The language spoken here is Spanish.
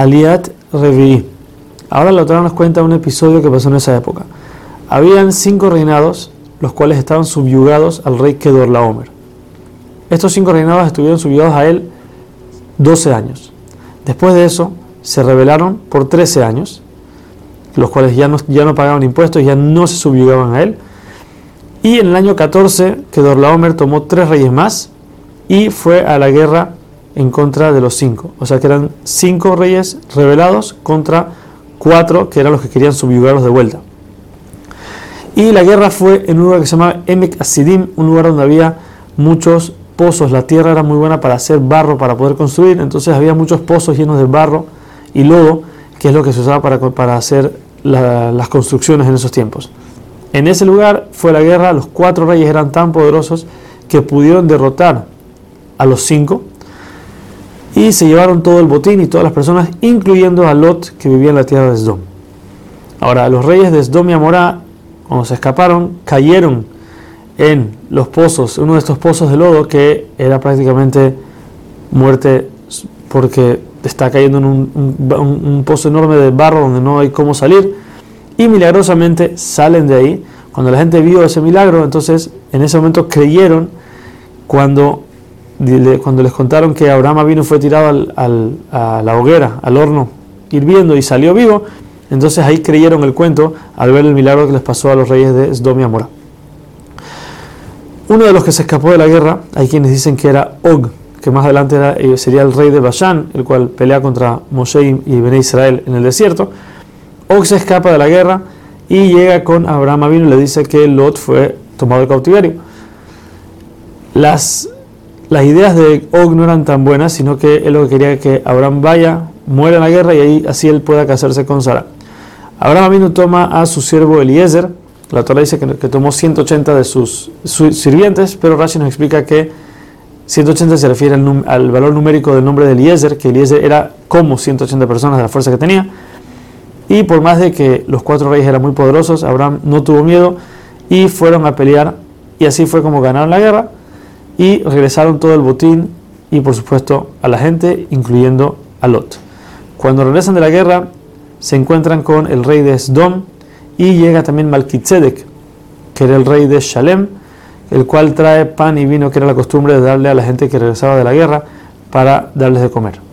Aliat Revi. Ahora la Torah nos cuenta un episodio que pasó en esa época. Habían cinco reinados, los cuales estaban subyugados al rey Kedorlaomer. Estos cinco reinados estuvieron subyugados a él 12 años. Después de eso, se rebelaron por 13 años, los cuales ya no, ya no pagaban impuestos, ya no se subyugaban a él. Y en el año 14, Kedorlaomer tomó tres reyes más y fue a la guerra en contra de los cinco. O sea que eran cinco reyes rebelados contra cuatro que eran los que querían subyugarlos de vuelta. Y la guerra fue en un lugar que se llamaba Emek Asidim, un lugar donde había muchos pozos. La tierra era muy buena para hacer barro, para poder construir. Entonces había muchos pozos llenos de barro y lodo, que es lo que se usaba para, para hacer las construcciones en esos tiempos. En ese lugar fue la guerra, los cuatro reyes eran tan poderosos que pudieron derrotar a los cinco y se llevaron todo el botín y todas las personas, incluyendo a Lot que vivía en la tierra de Sdom. Ahora, los reyes de Sdom y Amorá, cuando se escaparon, cayeron en los pozos, uno de estos pozos de lodo que era prácticamente muerte porque está cayendo en un, pozo enorme de barro donde no hay cómo salir y milagrosamente salen de ahí. Cuando la gente vio ese milagro, entonces en ese momento creyeron cuando, cuando les contaron que Abraham vino fue tirado a la hoguera, al horno, hirviendo y salió vivo, entonces ahí creyeron el cuento al ver el milagro que les pasó a los reyes de Sdom y Amorá. Uno de los que se escapó de la guerra, hay quienes dicen que era Og, que más adelante eh, sería el rey de Bashan, el cual pelea contra Moshe y Bene Israel en el desierto. Og se escapa de la guerra y llega con Abraham Avinu y le dice que Lot fue tomado de cautiverio. Las, las ideas de Og no eran tan buenas, sino que él lo que quería que Abraham vaya, muera en la guerra y ahí así él pueda casarse con Sara. Abraham Avinu toma a su siervo Eliezer, la Torah dice que, tomó 180 de sus, sirvientes, pero Rashi nos explica que 180 se refiere al, valor numérico del nombre de Eliezer, que Eliezer era como 180 personas de la fuerza que tenía. Y por más de que los cuatro reyes eran muy poderosos, Abraham no tuvo miedo y fueron a pelear. Y así fue como ganaron la guerra y regresaron todo el botín y por supuesto a la gente, incluyendo a Lot. Cuando regresan de la guerra, se encuentran con el rey de Sdom y llega también Malkitzedek, que era el rey de Shalem, el cual trae pan y vino, que era la costumbre de darle a la gente que regresaba de la guerra para darles de comer.